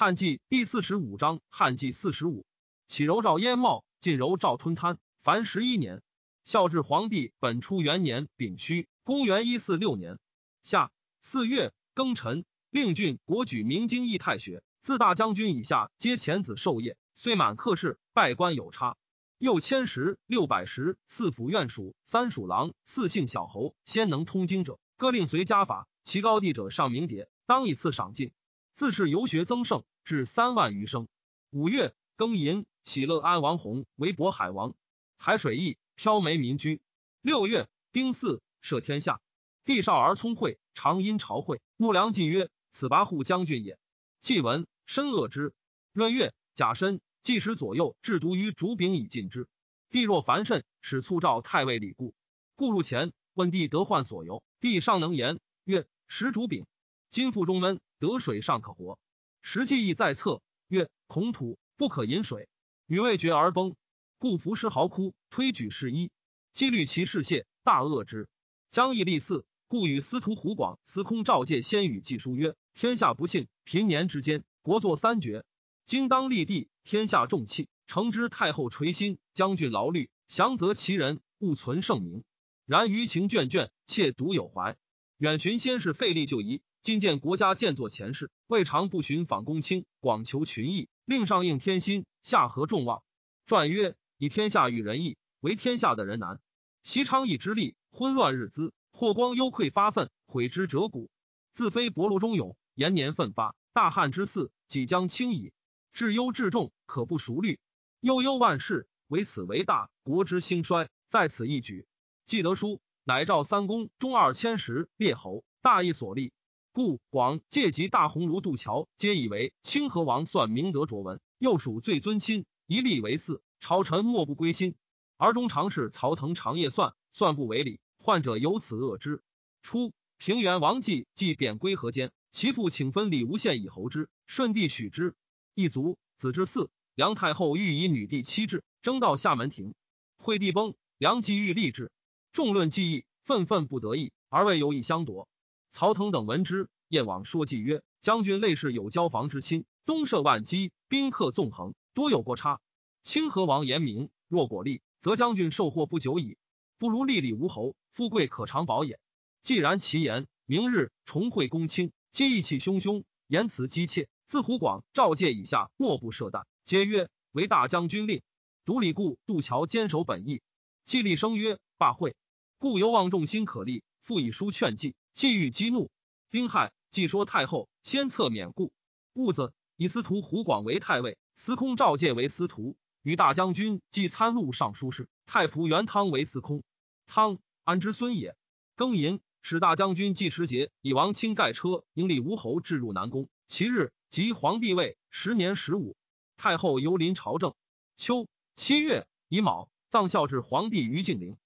汉纪第四十五章，汉纪四十五，启柔赵燕茂，晋柔赵吞贪。凡十一年，孝治皇帝本初元年丙戌，公元一四六年夏四月庚辰，令郡国举明经义太学，自大将军以下皆遣子授业，虽满客氏，拜官有差。又迁十六百石，四府院属，三属郎，四姓小侯，先能通经者，各令随家法。其高第者上名牒，当以次赏进。自是游学增盛，至三万余生。五月庚寅，喜乐安王弘为渤海王，海水邑，飘梅民居。六月丁巳，赦天下。帝少而聪慧，常因朝会。穆良进曰：“此跋扈将军也。”既闻，深恶之。闰月甲申，季时左右制毒于竹柄以禁之。帝若烦甚，使促召太尉李固。故入前问帝得患所由，帝尚能言曰：“食竹柄，今腹中闷。”得水尚可活，时记忆在侧。曰：孔土不可饮水，女未决而崩，故服尸嚎哭，推举事衣，积虑其事谢，大恶之。将义立嗣，故与司徒胡广、司空赵介先与记书曰：天下不幸，平年之间，国作三绝。今当立帝，天下重器，诚知太后垂心，将军劳虑，降则其人，勿存圣明。然余情眷眷，妾独有怀。远寻先是费力就疑。今见国家建作前世，未尝不寻访公卿，广求群议，令上应天心，下合众望。传曰：以天下与仁义，为天下的人难。习昌邑之力，昏乱日资，霍光忧愧发愤，悔之折骨。自非薄禄忠勇，延年奋发。大汉之嗣，即将轻矣。至忧至重，可不熟虑。悠悠万世，唯此为大。国之兴衰，在此一举。既得书，乃召三公、中二千石列侯，大义所立。故广借及大鸿胪渡桥，皆以为清河王算明德卓文，又属最尊亲，一立为嗣。朝臣莫不归心。而中常侍曹腾长夜算，算不为礼，患者由此恶之。初，平原王继既贬归河间，其父请分李无县以侯之，顺帝许之。一族，子之嗣。梁太后欲以女帝妻制，征到厦门亭。惠帝崩，梁继欲立志，众论计议，愤愤不得意，而未有意相夺。曹腾等闻之，燕王说计曰：“将军类似有交房之亲，东涉万机，宾客纵横，多有过差。清河王严明，若果立，则将军受祸不久矣。不如立立无侯，富贵可长保也。既然其言，明日重会公卿，皆意气汹汹，言辞激切。自胡广、赵介以下，莫不涉惮，皆曰为大将军令。独李固、杜桥坚守本意。既立声曰罢会，故犹望众心可立，复以书劝计。”既欲激怒丁亥，既说太后先策免故。戊子，以司徒胡广为太尉，司空赵介为司徒，与大将军既参录尚书事。太仆元汤为司空。汤安之孙也。庚寅，使大将军季持节以王卿盖车迎立吴侯，至入南宫。其日，即皇帝位十年十五。太后游临朝政。秋七月乙卯，葬孝治皇帝于敬陵。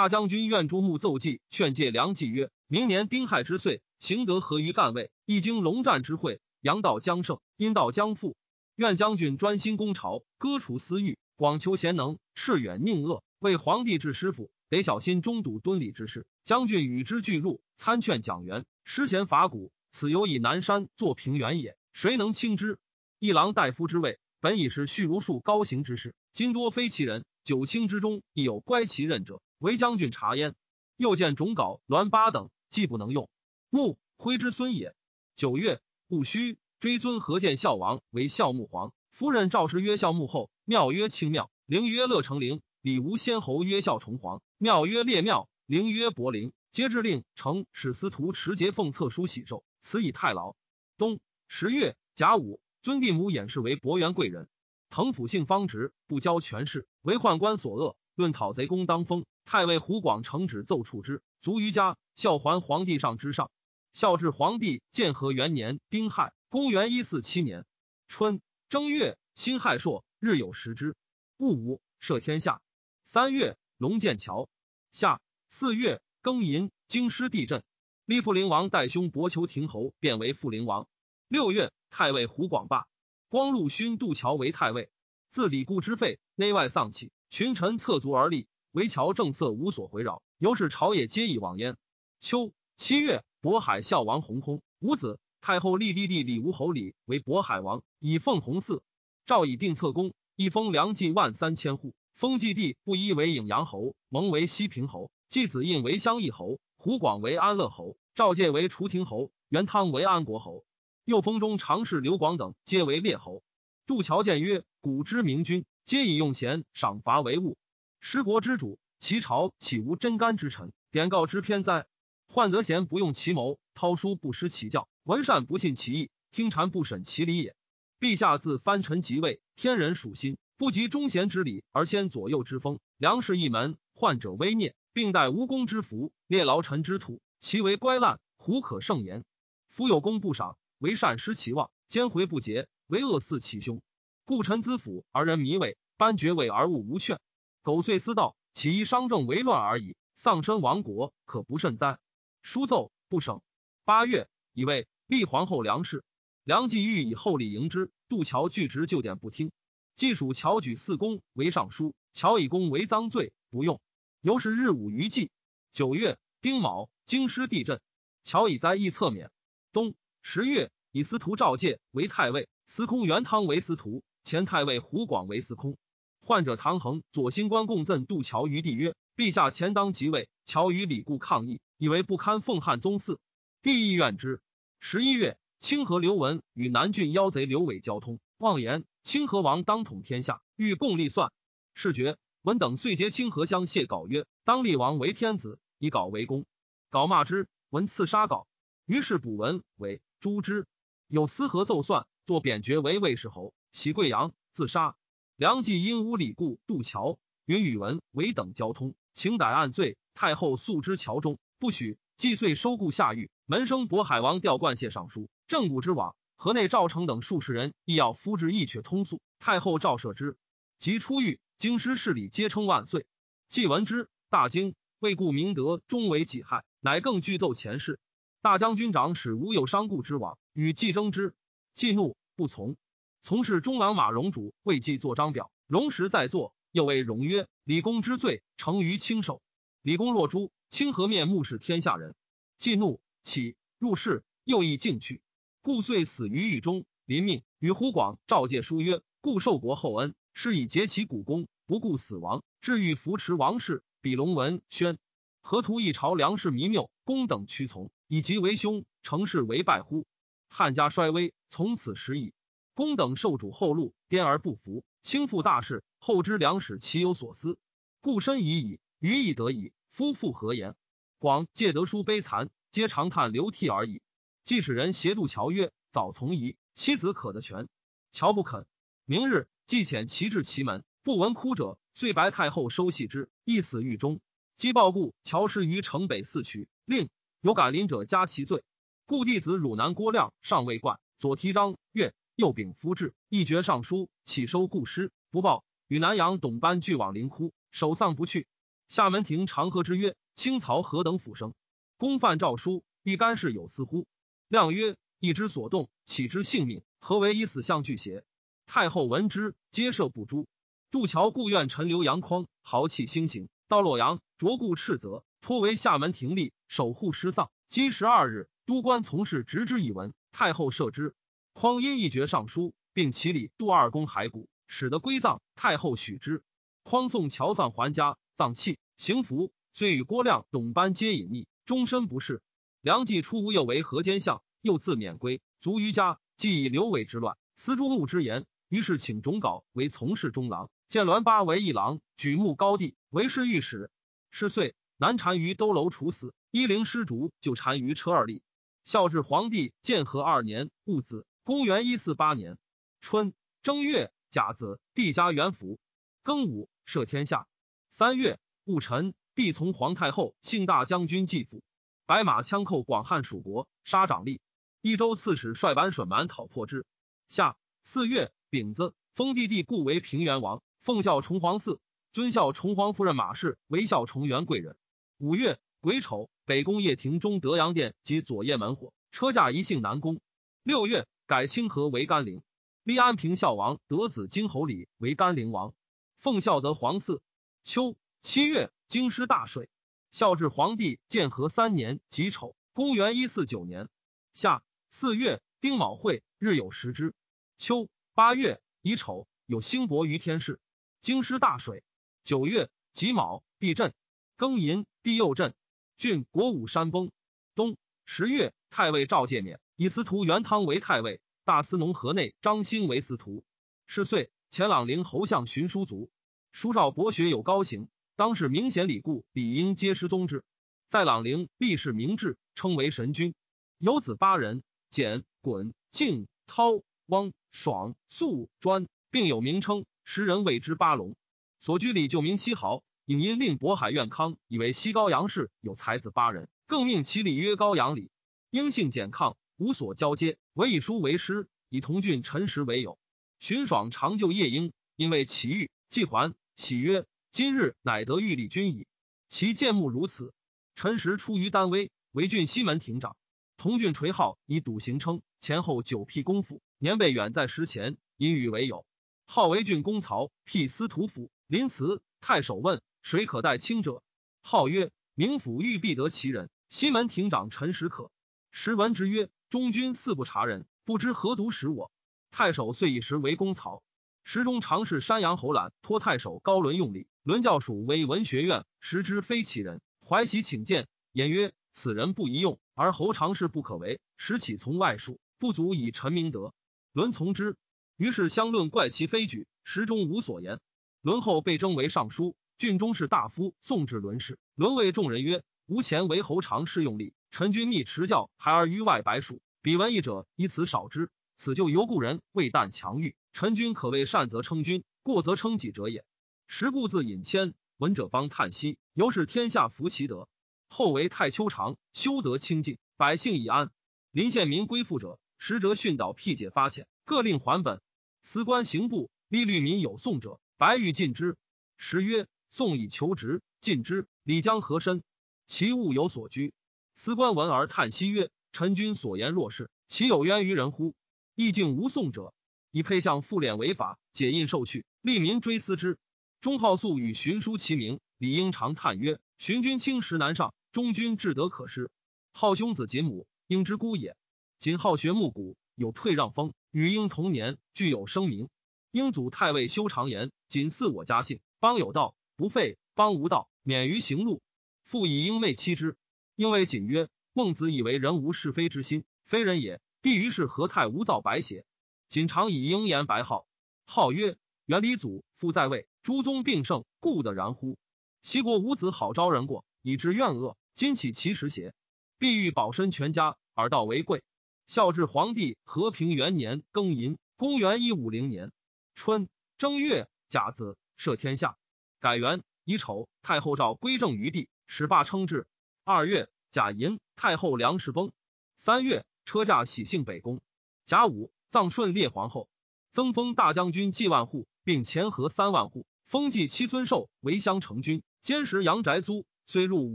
大将军愿朱穆奏计，劝诫梁冀曰。明年丁亥之岁，行得合于干位，一经龙战之会，阳道将胜，阴道将复。愿将军专心攻朝，割除私欲，广求贤能，斥远宁恶，为皇帝治师傅，得小心中堵敦礼之事。将军与之俱入，参劝蒋元，施贤伐古。此犹以南山作平原也，谁能轻之？一郎大夫之位，本已是蓄如树高行之事，今多非其人。九卿之中亦有乖其任者，为将军察焉。又见种稿栾巴等。既不能用，穆徽之孙也。九月戊戌，追尊何见孝王为孝穆皇，夫人赵氏曰孝穆后，庙曰清庙，陵曰乐成陵。李吴先侯曰孝崇皇，庙曰烈庙，陵曰伯陵。皆制令成使司徒持节奉册书喜寿，此以太牢。冬十月甲午，尊帝母演示为博元贵人。滕府姓方直，不交权势，为宦官所恶，论讨贼功当封。太尉胡广承旨奏处之，卒于家。孝桓皇帝上之上，孝治皇帝建和元年丁亥，公元一四七年春正月辛亥朔，日有食之。戊午，赦天下。三月，龙剑桥。夏四月庚寅，京师地震，立富陵王代兄伯求亭侯，变为富陵王。六月，太尉胡广罢，光禄勋杜桥为太尉。自李固之废，内外丧气，群臣侧足而立，唯乔政色无所回扰，由是朝野皆以往焉。秋七月，渤海孝王弘薨，五子太后立弟弟李吴侯李为渤海王，以奉弘嗣。诏以定策功，一封梁冀万三千户。封冀地不一为颍阳侯，蒙为西平侯，继子印为襄邑侯，胡广为安乐侯，赵介为除庭侯，元汤为安国侯。又封中常侍刘广等皆为列侯。杜桥谏曰：“古之明君，皆以用贤赏罚为务。失国之主，其朝岂无真干之臣？典告之偏哉？患得贤不用其谋，韬书不失其教，闻善不信其意，听谗不审其理也。陛下自藩臣即位，天人属心。”不及忠贤之礼，而先左右之风。梁氏一门，患者微孽，并待无功之福，列劳臣之土，其为乖烂，胡可胜言？夫有功不赏，为善失其望；奸回不节，为恶嗣其凶。故臣资辅而人迷位，班爵位而物无劝。苟遂私道，岂以商政为乱而已？丧身亡国，可不甚哉？书奏不省。八月，以为立皇后梁氏。梁冀欲以厚礼迎之，杜桥拒之，就典不听。既属乔举四公为尚书，乔以公为赃罪，不用。由是日午于祭。九月丁卯，京师地震，乔以灾易侧免。冬十月，以司徒赵介为太尉，司空元汤为司徒，前太尉胡广为司空。患者唐衡左新官共赠杜桥于帝曰：“陛下前当即位，乔与李固抗议，以为不堪奉汉宗嗣，帝亦怨之。”十一月，清河刘文与南郡妖贼刘伟交通，妄言。清河王当统天下，欲共立算。是觉文等遂结清河乡谢稿曰：“当立王为天子，以稿为公。”稿骂之，文刺杀稿。于是补文为诛之。有司河奏算，作贬爵为魏氏侯，袭贵阳，自杀。梁冀因诬李固、杜桥，云宇文为等交通，请逮案罪。太后诉之桥中，不许。既遂收顾下狱。门生渤海王调冠谢尚书，正古之往。河内赵成等数十人亦要夫之一却通诉，太后诏赦之。及出狱，京师势力皆称万岁。既闻之，大惊，未顾明德，终为己害，乃更具奏前事。大将军长史无有伤故之往，与季争之，季怒不从。从事中郎马荣主为季作章表，荣时在座，又谓荣曰：“李公之罪，成于亲手。李公若诛，清河面目视天下人。”季怒起入室，又亦进去。故遂死于狱中。临命与胡广、赵介书曰：“故受国厚恩，是以结其股肱，不顾死亡，至欲扶持王室。比龙文宣河图一朝，梁氏弥谬，公等屈从，以及为兄，成事为败乎？汉家衰微，从此时矣。公等受主后禄，颠而不服，轻负大事。后知良史其有所思，故身已矣。余亦得矣。夫妇何言？广借得书悲残，皆长叹流涕而已。”既使人协助乔曰：“早从夷，妻子可得全。”乔不肯。明日，既遣其至其门，不闻哭者，遂白太后收系之，亦死狱中。姬报故，乔失于城北四区，令有敢临者加其罪。故弟子汝南郭亮尚未冠，左提章岳，右秉夫志，一绝尚书，起收故师，不报。与南阳董班俱往灵窟，守丧不去。厦门亭长和之曰：“清曹何等府生？公犯诏书，必干事有司乎？”亮曰：“一之所动，岂知性命？何为以死相拒邪？”太后闻之，皆赦不诛。杜桥故愿陈留阳匡，豪气兴行，到洛阳，卓固斥责，托为厦门廷吏，守护失丧。积十二日，都官从事执之以闻。太后赦之。匡因一绝上书，并其礼杜二公骸骨，使得归葬。太后许之。匡送乔丧还家，葬器行服，遂与郭亮、董班皆隐匿，终身不仕。梁冀初无又为河间相，又自免归，卒于家。既以刘伟之乱，思诸穆之言，于是请种稿为从事中郎，见栾巴为一郎，举目高第，为侍御史。是岁，南单于兜楼处死，伊陵失竹，就单于车二立。孝治皇帝建和二年戊子，公元一四八年春正月甲子，帝加元符。庚午，赦天下。三月戊辰，帝从皇太后幸大将军继父。白马枪寇广汉属国，杀长吏。益州刺史率版顺蛮讨破之。夏四月丙子，封弟弟故为平原王，奉孝崇皇嗣，尊孝崇皇夫人马氏为孝崇元贵人。五月癸丑，北宫掖庭中德阳殿及左掖门火，车驾一幸南宫。六月改清河为甘陵，立安平孝王德子金侯礼为甘陵王，奉孝德皇嗣。秋七月京师大水。孝治皇帝建和三年己丑，公元一四九年夏四月，丁卯会，日有食之。秋八月，乙丑，有星薄于天市，京师大水。九月己卯，地震。庚寅，地又震。郡国武山崩。冬十月，太尉赵介免，以司徒元汤为太尉，大司农河内张兴为司徒。是岁，前朗陵侯相荀叔卒。书赵博学有高行，当是明显礼故，理应皆失宗之。在朗陵，立世明志，称为神君。有子八人：简、滚、敬、涛、汪、爽、肃、专，并有名称，时人谓之八龙。所居里就名西豪，引因令渤海苑康，以为西高阳氏有才子八人，更命其礼曰高阳礼。因性简抗，无所交接，唯以书为师，以同郡陈实为友。荀爽常就夜莺，因为其遇，既还，喜曰：“今日乃得玉立君矣。”其见目如此。陈实出于丹威，为郡西门亭长。同郡垂号以笃行称，前后九辟公府，年辈远在石前，因与为友。号为郡公曹，辟司徒府。临祠，太守问：“谁可待清者？”号曰：“明府欲必得其人。”西门亭长陈实可。时闻之曰：“中军四不察人，不知何独使我。”太守遂以时为公曹。时中常侍山阳侯览托太守高伦用礼，伦教属为文学院，实之非其人。怀喜请见，言曰：“此人不宜用，而侯常事不可为。时起从外数，不足以陈明德。”伦从之。于是相论怪其非举，时中无所言。伦后被征为尚书，郡中士大夫送至伦氏。伦谓众人曰：“吾前为侯常侍用力，臣君密持教，孩儿于外百属。彼闻义者，以此少之。此就由故人，未但强欲。臣君可谓善则称君，过则称己者也。时故自引谦。”闻者方叹息，由是天下服其德。后为太丘长，修德清净，百姓已安。临县民归附者，实则训导辟解发遣，各令还本。司官刑部吏律民有讼者，白玉尽之。时曰：宋以求职，尽之。李将何身？其物有所居。司官闻而叹息曰：臣君所言若是，其有冤于人乎？意境无送者，以配相复敛违法，解印受去，利民追思之。钟浩素与荀书齐名，李应常叹曰：“荀君轻时难上，中君志德可失。浩兄子锦母，应之孤也。锦好学木古，有退让风，与应同年，具有声名。英祖太尉修长言：锦似我家姓，邦有道不废，邦无道免于行路。复以英妹妻之。因为谨曰：孟子以为人无是非之心，非人也。必于是何太无造白邪？谨常以英言白号，号曰元理祖，父在位。”诸宗并盛，故得然乎？西国五子好招人过，以致怨恶。今起其实邪？必欲保身全家，而道为贵。孝治皇帝和平元年庚寅，公元一五零年春正月甲子，赦天下，改元乙丑。太后诏归政于帝，始罢称制。二月甲寅，太后梁氏崩。三月车驾喜幸北宫。甲午，葬顺烈皇后，增封大将军季万户，并前河三万户。封继七孙寿为襄城君，监食阳宅租，虽入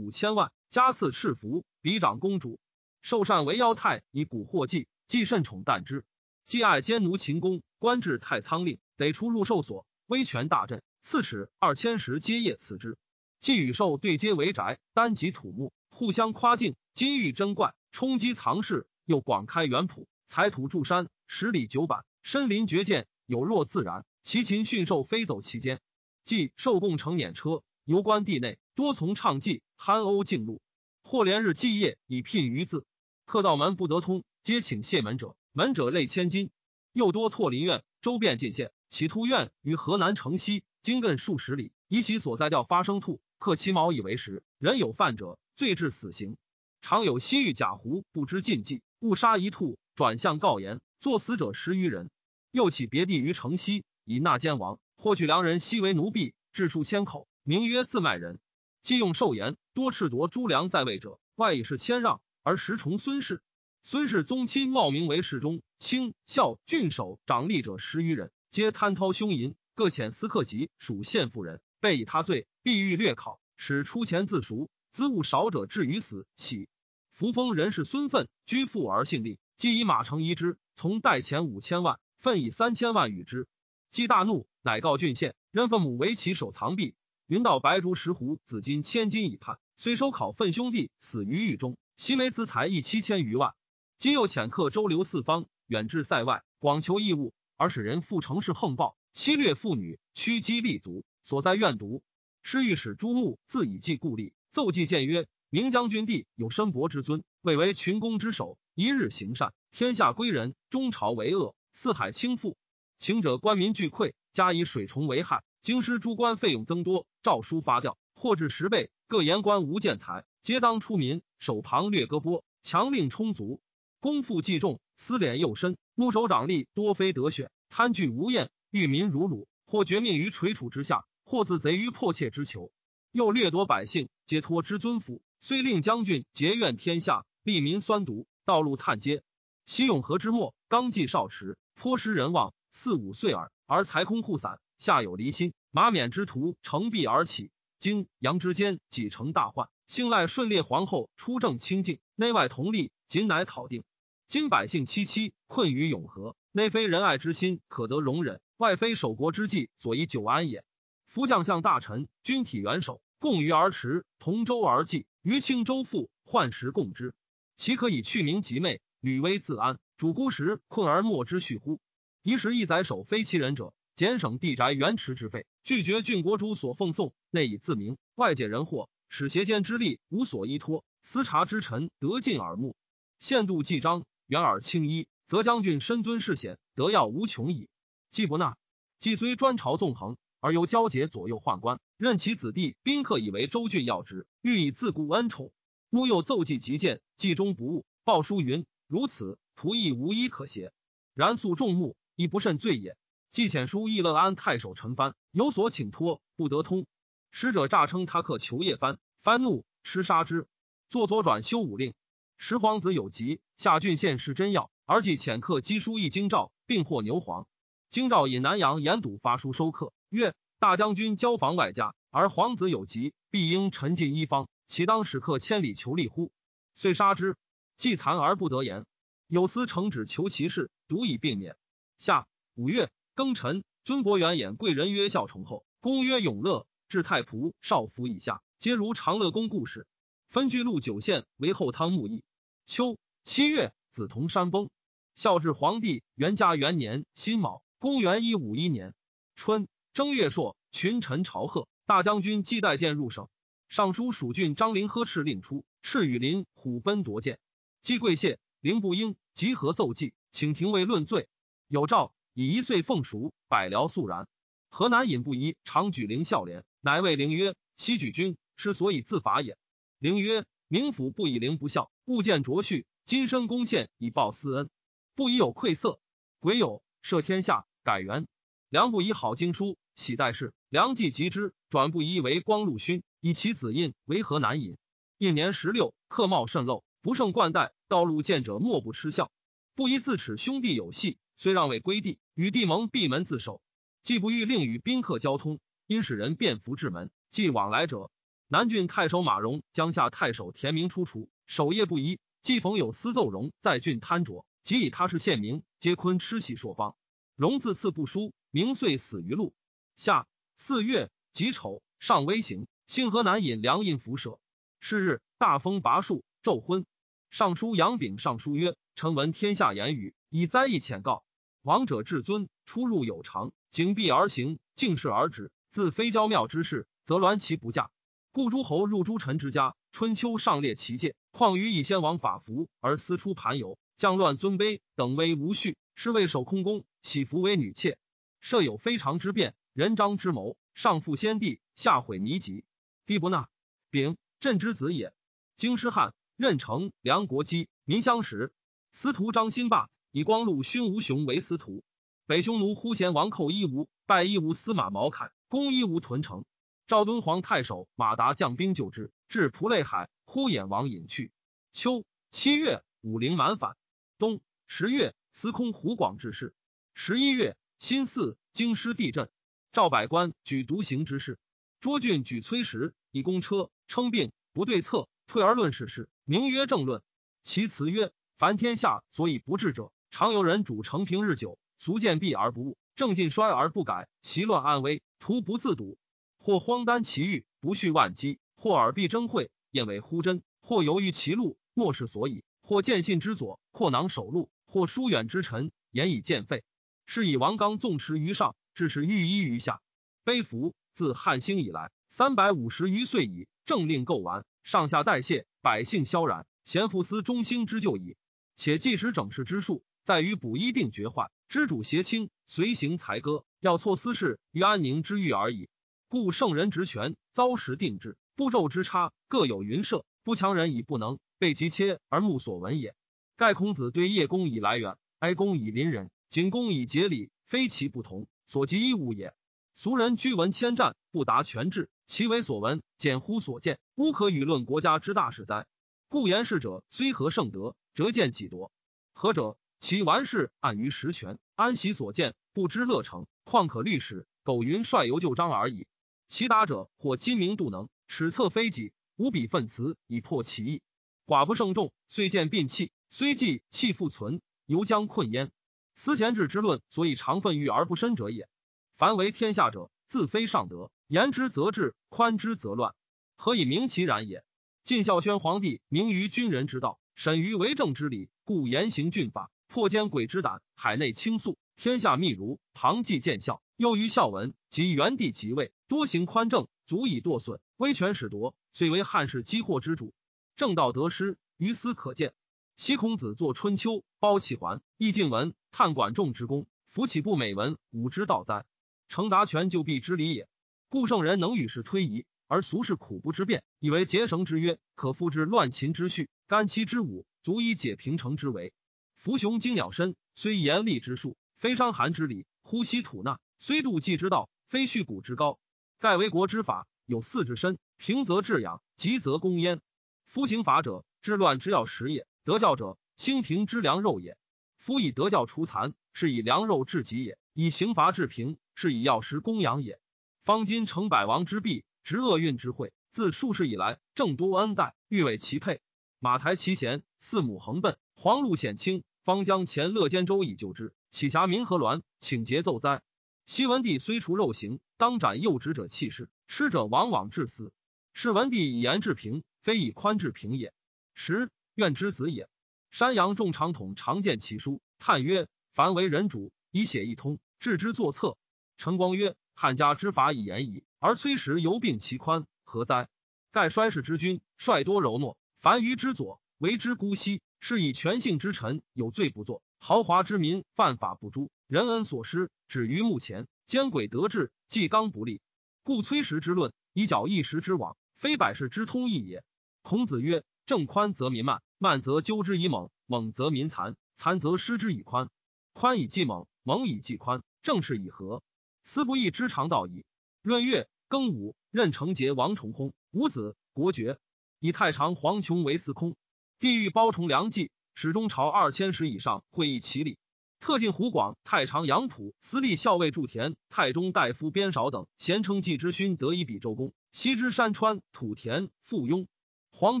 五千万，加赐赤服，比长公主。寿善为妖太，以蛊惑计，既甚宠惮之。既爱奸奴秦公，官至太仓令，得出入寿所，威权大振。四尺二千石皆业此之。既与寿对接为宅，单及土木，互相夸敬，金玉珍怪，冲击藏室，又广开园圃，采土筑山，十里九板，深林绝涧，有若自然。其禽驯兽飞走其间。即受供乘辇车游观地内，多从唱伎酣欧径路，或连日祭夜以聘于字。客道门不得通，皆请谢门者，门者累千金。又多拓林苑，周遍进献。其突苑于河南城西，经亘数十里。以其所在调发生兔，克其毛以为食。人有犯者，罪至死刑。常有西域假胡不知禁忌，误杀一兔，转向告言，作死者十余人。又起别地于城西，以纳奸王。获取良人悉为奴婢，至数千口，名曰自卖人。既用寿言，多赤夺诸良在位者，外以是谦让，而实崇孙氏。孙氏宗亲冒名为侍中、卿、孝、郡守、长吏者十余人，皆贪掏凶淫，各遣私客籍属县妇人，被以他罪，必欲略考，使出钱自赎。资物少者至于死。喜扶风人士孙奋，居富而姓立，既以马成遗之，从代钱五千万，奋以三千万与之。既大怒，乃告郡县，任父母为其守藏币。云道白竹石斛紫金千金以判，虽收考奋兄弟死于狱中，悉没资财一七千余万。今又遣客周流四方，远至塞外，广求异物，而使人赴城市横暴，欺掠妇女，屈击立足，所在怨毒。师御史朱穆自以计故吏，奏计谏曰：明将军帝有申伯之尊，未为群公之首，一日行善，天下归仁；中朝为恶，四海倾覆。请者官民俱溃，加以水虫为害。京师诸官费用增多，诏书发调，或至十倍。各言官无建财，皆当出民，手旁略割拨，强令充足。功负既重，私敛又深，牧首长吏多非得选，贪据无厌，欲民如虏，或绝命于垂楚之下，或自贼于迫切之囚。又掠夺百姓，皆托之尊府，虽令将军结怨天下，利民酸毒，道路探街。西永和之末，刚继少时，颇失人望，四五岁耳，而财空户散，下有离心。马冕之徒乘弊而起，经阳之间，几成大患。幸赖顺烈皇后出政清净，内外同力，仅乃讨定。今百姓戚戚困于永和，内非仁爱之心可得容忍，外非守国之计所以久安也。夫将相大臣，军体元首，共于而驰，同舟而济，于轻舟覆，患时共之，岂可以去名即昧，履危自安？主孤时困而莫之恤乎？一时一宰首非其人者，减省地宅原池之费，拒绝郡国主所奉送，内以自明，外解人祸。使邪间之力无所依托，私察之臣得尽耳目，限度既章，远耳轻衣，则将军身尊世显，得要无穷矣。既不纳，既虽专朝纵横，而又交结左右宦官，任其子弟宾客以为州郡要职，欲以自固恩宠。穆又奏计急谏，计中不误，报书云：如此仆亦无一可邪。然素众目，亦不甚罪也。既遣书议乐安太守陈蕃，有所请托，不得通。使者诈称他客求叶藩，藩怒，吃杀之。作左转修武令。十皇子有疾，下郡县试真药，而即遣客击书一京兆，并获牛黄。京兆引南阳严堵发书收客，曰：大将军交防外家，而皇子有疾，必应沉进一方，岂当使客千里求利乎？遂杀之。既残而不得言。有司承旨求其事，独以病免。下五月庚辰，尊伯元演贵人曰孝崇后，公曰永乐。至太仆、少府以下，皆如长乐宫故事。分居路九县为后汤木邑。秋七月，紫铜山崩。孝治皇帝元嘉元年辛卯，公元一五一年春正月朔，群臣朝贺。大将军季代建入省。尚书蜀郡张陵呵斥令出，赤羽林虎奔夺剑。季贵谢，凌不应集合奏计，请廷尉论罪。有诏以一岁奉赎，百僚肃然。河南尹不疑常举陵孝廉。乃谓灵曰：“昔举君之所以自罚也。”灵曰：“明府不以灵不孝，勿见卓序，今生攻献以报私恩，不以有愧色。癸酉，赦天下，改元。梁不以好经书，喜代事。梁既及之，转不疑为光禄勋，以其子印为河南尹。一年十六，客貌甚陋，不胜冠带，道路见者莫不嗤笑。不宜自耻兄弟有隙，虽让位归地，与地盟闭门自守，既不欲令与宾客交通。因使人便服至门，即往来者。南郡太守马荣、江夏太守田明出除，守夜不移。既逢有司奏荣在郡贪浊，即以他是县名，皆坤吃喜朔方。荣自次不书，明遂死于路。夏四月己丑，上微行，幸河南尹梁印符舍。是日，大风拔树，昼昏。尚书杨炳上书曰：“臣闻天下言语，以灾异浅告。王者至尊，出入有常，警避而行，敬事而止。”自非交庙之事，则鸾其不嫁。故诸侯入诸臣之家，春秋上列其戒，况于以先王法服而私出盘游，将乱尊卑，等威无序，是谓守空宫，喜服为女妾。设有非常之变，人章之谋，上负先帝，下毁弥籍。帝不纳。丙，朕之子也。京师汉，任城梁国基，民相识。司徒张新霸以光禄勋吴雄为司徒。北匈奴呼贤王寇伊吾，拜伊吾司马毛凯。攻伊吾屯城，赵敦煌太守马达将兵救之，至蒲类海，呼衍王隐去。秋七月，武陵满反。冬十月，司空胡广致仕。十一月，辛巳，京师地震。赵百官举独行之事。卓俊举崔实以公车，称病不对策，退而论事事，名曰政论。其辞曰：凡天下所以不治者，常有人主承平日久，俗见弊而不悟，政尽衰而不改，其乱安危。徒不自睹，或荒诞其欲，不恤万机；或耳必争会，厌为乎真；或犹豫其路，莫是所以；或见信之左，阔囊守路；或疏远之臣，言以见废。是以王纲纵持于上，致使御医于下。卑服自汉兴以来，三百五十余岁矣，政令构完，上下代谢，百姓萧然，贤父思中兴之旧矣。且计时整事之术，在于补医定绝患，知主邪轻，随行才歌，要错私事于安宁之欲而已。故圣人职权，遭时定制，步骤之差，各有云设，不强人以不能，被急切而目所闻也。盖孔子对叶公以来远，哀公以邻人，景公以节礼，非其不同，所及一物也。俗人居闻千战，不达全志，其为所闻，简乎所见，无可与论国家之大事哉？故言事者虽何圣德，折见己夺；何者？其玩事暗于实权，安习所见，不知乐成，况可虑史？苟云率由旧章而已。其达者，或精明度能，尺策非己，无比奋辞以破其意。寡不胜众，虽见病气，虽计气复存，犹将困焉。思贤治之论，所以常愤欲而不深者也。凡为天下者，自非上德，言之则治，宽之则乱，何以明其然也？晋孝宣皇帝明于君人之道，审于为政之理，故严刑峻法，破奸鬼之胆，海内倾诉，天下密如。唐既见效，又于孝文及元帝即位，多行宽政，足以堕损，威权始夺，遂为汉室积祸之主。正道得失，于斯可见。昔孔子作《春秋》，包其环，易敬文，叹管仲之功，夫岂不美文武之道哉？成达权就必之理也。故圣人能与世推移，而俗世苦不知变，以为结绳之约，可复之乱秦之序，干戚之武，足以解平城之围。伏熊精鸟身，虽严厉之术，非伤寒之理；呼吸吐纳，虽度气之道，非蓄骨之高。盖为国之法，有四之身，平则治养，急则攻焉。夫刑法者，治乱之要食也；德教者，兴平之良肉也。夫以德教除残，是以良肉治疾也；以刑罚治平。是以药食供养也。方今成百王之弊，执厄运之会，自数世以来，正多恩待，欲为其配。马台其贤，四母横奔，黄路险清，方将前乐兼州以救之，岂暇民和鸾，请节奏哉？昔文帝虽除肉刑，当斩幼直者弃世，吃者往往致死。是文帝以严治平，非以宽治平也。十愿之子也。山阳众长统常见其书，叹曰：“凡为人主，以写一通，置之作策。”陈光曰：“汉家之法以严矣，而崔实犹并其宽，何哉？盖衰世之君，率多柔懦，凡愚之左，为之姑息。是以权性之臣有罪不作，豪华之民犯法不诛，仁恩所失，止于目前。奸诡得志，既刚不立。故崔实之论，以矫一时之往，非百世之通义也。孔子曰：正宽则民慢，慢则纠之以猛，猛则民残，残则失之以宽。宽以济猛，猛以济宽，正是以和。”思不义之常道矣。闰月庚午，任成节王重薨，五子，国爵。以太常黄琼为司空。地狱包崇良计，始终朝二千石以上会议其礼。特进湖广太常杨溥、私立校尉祝田、太中大夫边少等，咸称季之勋得以比周公。西之山川土田附庸。黄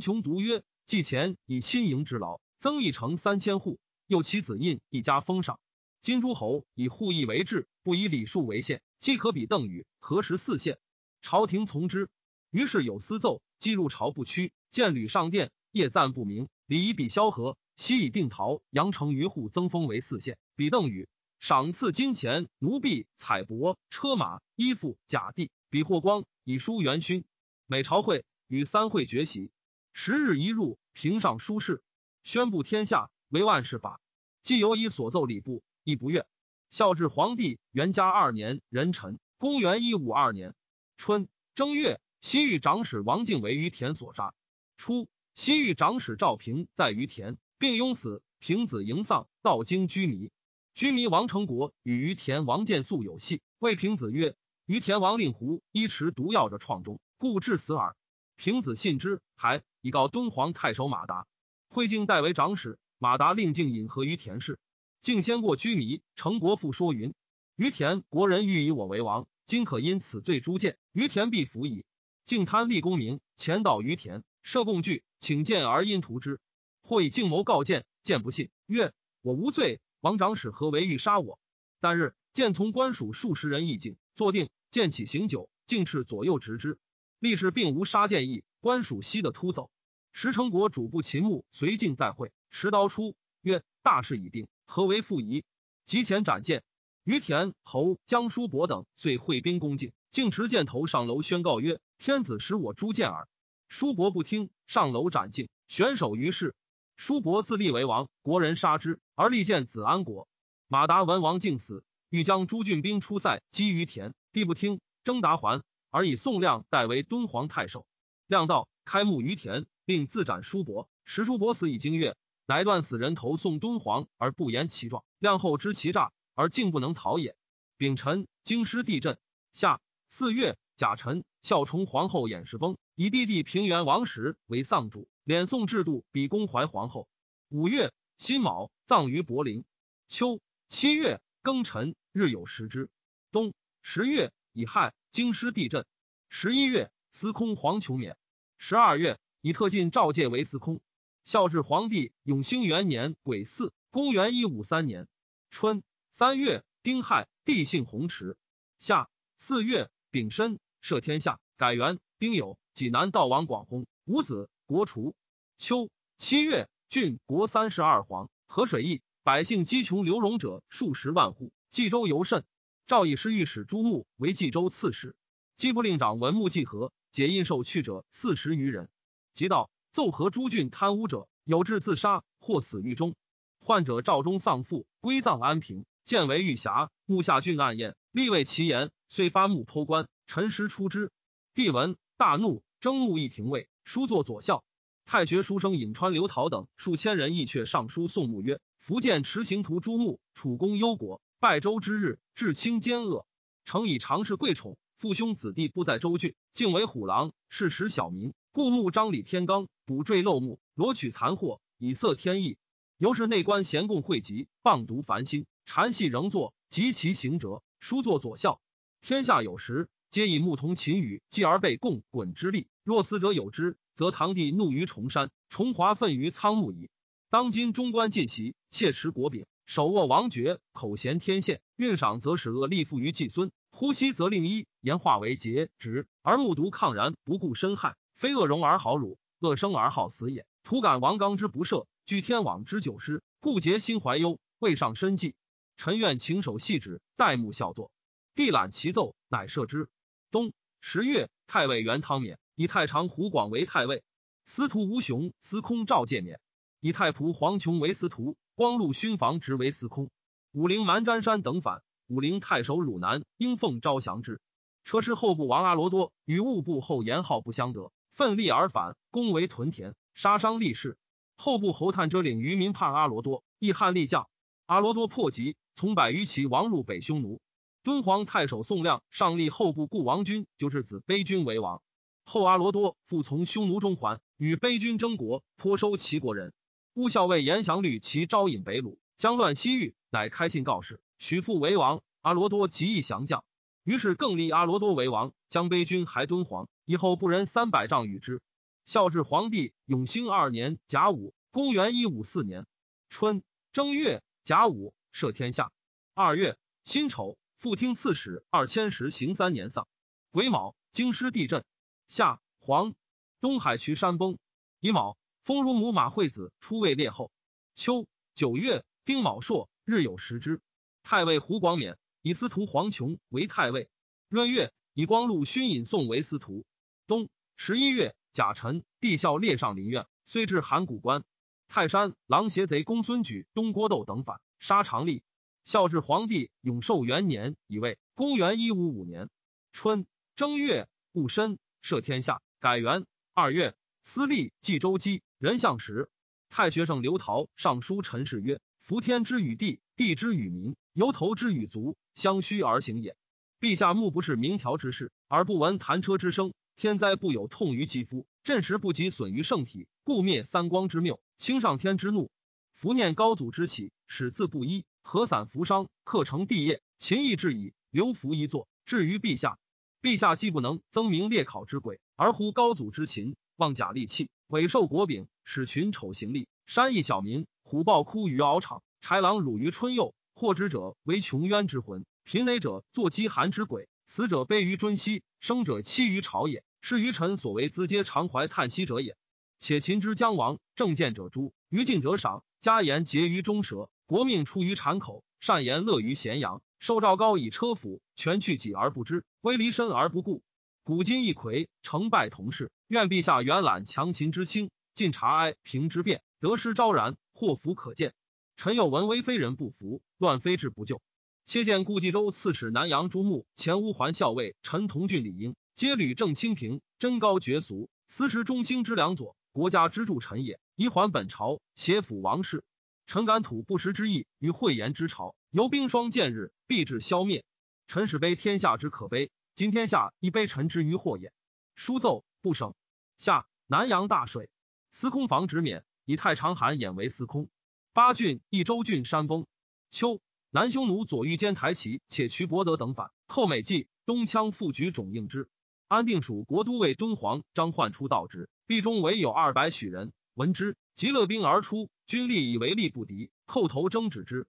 琼独曰：季前以亲迎之劳，增一城三千户，又其子印一家封赏。今诸侯以户邑为治，不以礼数为限，既可比邓禹，何时四县？朝廷从之。于是有私奏，既入朝不屈，见吕上殿，夜赞不明。礼以比萧何，西以定陶、阳城余户增封为四县，比邓禹。赏赐金钱、奴婢、彩帛、车马、衣服、甲地，比霍光，以书元勋。每朝会与三会绝席，十日一入，平上书事，宣布天下为万世法。既有以所奏礼部。亦不悦。孝治皇帝元嘉二年壬辰，公元一五二年春正月，西域长史王敬为于田所杀。初，西域长史赵平在于田，并拥死。平子迎丧，道经居弥。居弥王成国与于田王建素有隙，谓平子曰：“于田王令狐依持毒药着创中，故致死耳。”平子信之，还以告敦煌太守马达。会敬代为长史，马达令敬引和于田氏。敬先过居弥，成国父说云：“于田国人欲以我为王，今可因此罪诛见，于田必服矣。”敬贪立功名，前到于田，设贡具，请见而因图之。或以静谋告谏，谏不信，曰：“我无罪，王长史何为欲杀我？”但日，见从官属数十人议境，坐定，见起行酒，竟斥左右执之。历史并无杀谏意，官属悉的突走。石成国主簿秦牧随境在会。持刀出，曰：“大事已定，何为复疑？”及前斩剑。于田侯江叔伯等遂会兵攻进，径持箭头上楼宣告曰：“天子使我诛剑耳。”叔伯不听，上楼斩尽，悬首于市。叔伯自立为王，国人杀之，而立建子安国。马达文王竟死，欲将诸郡兵出塞击于田，帝不听，征达还，而以宋亮代为敦煌太守。亮道开幕于田，并自斩叔伯。时叔伯死已经月，乃断死人头送敦煌，而不言其状。亮后知其诈，而竟不能逃也。丙辰，京师地震。夏四月，甲辰，孝崇皇后衍氏崩，以弟弟平原王时为丧主，敛宋制度，比公怀皇后。五月辛卯，葬于柏林。秋七月庚辰，日有食之。冬十月乙亥，京师地震。十一月。司空黄琼免。十二月，以特进赵介为司空。孝治皇帝永兴元年癸巳，公元一五三年春三月丁亥，帝姓弘池。夏四月丙申，赦天下，改元丁酉。济南道王广弘，五子，国除。秋七月，郡国三十二皇，河水溢，百姓饥穷流戎者数十万户。冀州尤甚。赵以师御史朱穆为冀州刺史，冀部令长文穆季和。解印受去者四十余人，即到奏和诸郡贪污者有志自杀或死狱中。患者赵中丧父，归葬安平。见为玉匣，穆下郡暗验，立为其言，遂发木剖棺。陈师出之，帝闻大怒，征穆一廷尉，书作左校。太学书生颍川刘陶等数千人，亦却上书宋穆曰：福建持行图朱穆，楚公忧国，拜周之日，至清奸恶，诚以常侍贵宠。父兄子弟不在州郡，竟为虎狼，是使小民。故牧张李天罡，捕坠漏木，罗取残货，以色天意。由是内官咸共汇集，谤读繁星，禅系仍作，及其行者，书作左校。天下有时，皆以牧童秦羽，继而被共滚之力。若死者有之，则堂弟怒于崇山，重华愤于苍木矣。当今中官尽袭，窃持国柄，手握王爵，口衔天宪，运赏则使恶立附于季孙。呼吸则令一言化为节直，而目睹抗然，不顾身害，非恶容而好辱，恶生而好死也。徒感王刚之不赦，据天网之久失，故竭心怀忧，未上深计。臣愿请守细旨，代目效作。帝览其奏，乃赦之。冬十月，太尉元汤免，以太常胡广为太尉。司徒吴雄、司空赵介免，以太仆黄琼为司徒，光禄勋房职为司空。武陵蛮詹山等反。武陵太守汝南应奉招降之，车师后部王阿罗多与务部后严浩不相得，奋力而反，攻为屯田，杀伤力士。后部侯探遮领渔民叛阿罗多，亦汉力将。阿罗多破急，从百余骑亡入北匈奴。敦煌太守宋亮上立后部故王军，就至子卑军为王。后阿罗多复从匈奴中还，与卑军争国，颇收齐国人。乌校尉严祥律其招引北虏，将乱西域，乃开信告示。许父为王，阿罗多极意降将，于是更立阿罗多为王，将卑军还敦煌，以后不仁三百丈与之。孝治皇帝永兴二年甲午，公元一五四年春正月甲午，赦天下。二月辛丑，复听刺史二千石行三年丧。癸卯，京师地震。夏黄，东海渠山崩。乙卯，封如母马惠子出位列后。秋九月丁卯朔，日有食之。太尉胡广勉以司徒黄琼为太尉。闰月，以光禄勋尹宋为司徒。冬十一月，甲辰，帝孝列上林苑，虽至函谷关。泰山狼邪贼公孙举、东郭斗等反，杀长吏。孝治皇帝永寿元年乙未，公元一五五年春正月戊申，赦天下，改元。二月，司隶冀州基人相时，太学生刘陶上书陈氏曰：“福天之与地，地之与民。”由头之与足相虚而行也。陛下目不是明条之事，而不闻弹车之声。天灾不有痛于肌肤，震时不及损于圣体，故灭三光之谬，清上天之怒。伏念高祖之起，始自不一，合散扶伤，克成帝业。秦义至矣，留服一座，至于陛下。陛下既不能增明列考之鬼，而呼高祖之秦，妄假利器，委受国柄，使群丑行利，山邑小民，虎豹哭于敖场，豺狼辱于春幼。获之者为穷冤之魂，贫累者作饥寒之鬼，死者悲于尊息，生者栖于朝野，是愚臣所为，资皆常怀叹息者也。且秦之将亡，正见者诛，于禁者赏。家言结于中舌，国命出于谗口。善言乐于咸阳，受赵高以车府，权去己而不知，威离身而不顾。古今一魁，成败同事。愿陛下远览强秦之轻，尽察哀平之变，得失昭然，祸福可见。臣有闻为非人不服，乱非志不救。切见顾冀州刺史南阳朱穆、前乌桓校尉陈同俊、李英，皆履正清平，贞高绝俗，此时中兴之良佐，国家之助臣也。宜还本朝，协辅王室。臣感吐不实之意，与讳言之朝，由冰霜见日，必至消灭。臣使悲天下之可悲，今天下亦悲臣之于祸也。书奏不省。下南阳大水，司空房直免，以太常罕演为司空。八郡益州郡山崩。秋，南匈奴左御监台齐且渠伯德等反，寇美济，东羌副举种应之。安定属国都尉敦煌张焕出道之，壁中唯有二百许人。闻之，即勒兵而出。军力以为力不敌，叩头争止之。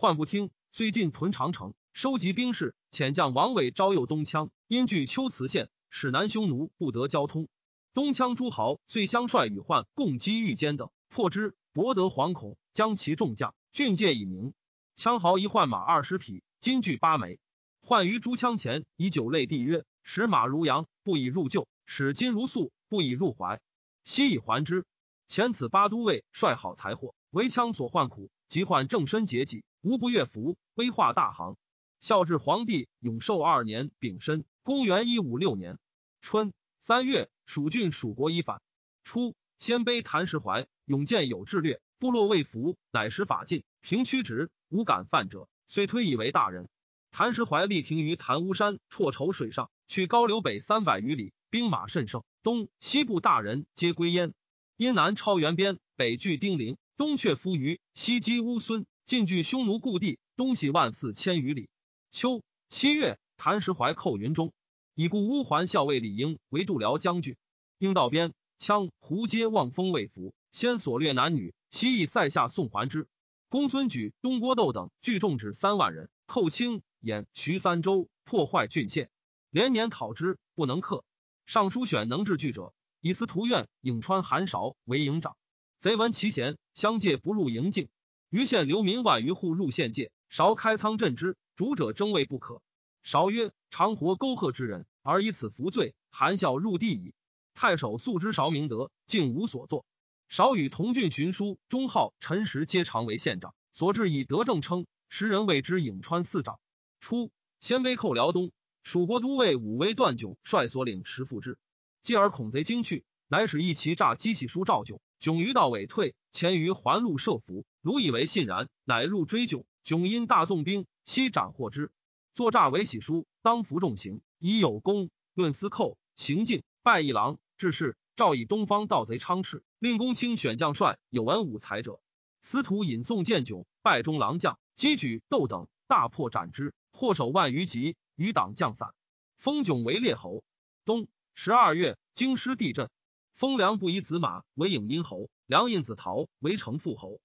患不听，遂进屯长城，收集兵士，遣将王伟招诱东羌，因据秋瓷县，使南匈奴不得交通。东羌诸豪遂相率与患共击御监等，破之。博得惶恐，将其众将郡界以明。羌豪一换马二十匹，金具八枚。患于诸羌前以酒泪地曰：“使马如羊，不以入厩；使金如粟，不以入怀。悉以还之。”前此八都尉率好财货，为羌所患苦，即患正身节己，无不悦服，威化大行。孝至皇帝永寿二年丙申，公元一五六年春三月，蜀郡蜀国已反。初，鲜卑谭石怀永见有志略，部落未服，乃使法禁，平屈直，无敢犯者，遂推以为大人。谭石怀立停于谭乌山绰筹水上，去高流北三百余里，兵马甚盛，东西部大人皆归焉。因南超原边，北据丁陵，东却夫余，西击乌孙，进据匈奴故地，东西万四千余里。秋七月，谭石怀寇云中，以故乌桓校尉李英为度辽将军。应道边羌胡皆望风未服，先所掠男女，西以塞下送还之。公孙举、东郭窦等聚众止三万人，寇清兖徐三州，破坏郡县，连年讨之，不能克。尚书选能治据者。以司徒院颍川韩韶为营长，贼闻其贤，相借不入营境。余县流民万余户入县界，韶开仓镇之，主者争位不可。韶曰：“常活沟壑之人，而以此服罪，含笑入地矣。”太守素知韶明德，竟无所作。韶与同郡巡书钟浩、陈实皆常为县长，所至以德政称，时人谓之颍川四长。初，鲜卑寇辽东，蜀国都尉武威段炯率所领持复之。继而恐贼惊去，乃使一骑诈击起书赵炯，炯于道尾退，前于环路设伏，卢以为信然，乃入追炯。炯因大纵兵，悉斩获之。作诈为喜书，当服重刑，以有功。论司寇行径，拜一郎。致仕诏以东方盗贼昌炽，令公卿选将帅，有文武才者。司徒引送见炯，拜中郎将，击举斗等，大破斩之，获首万余级，余党将散。封炯为列侯。冬。十二月，京师地震，封梁不疑子马为影阴侯，梁印子陶为城父侯。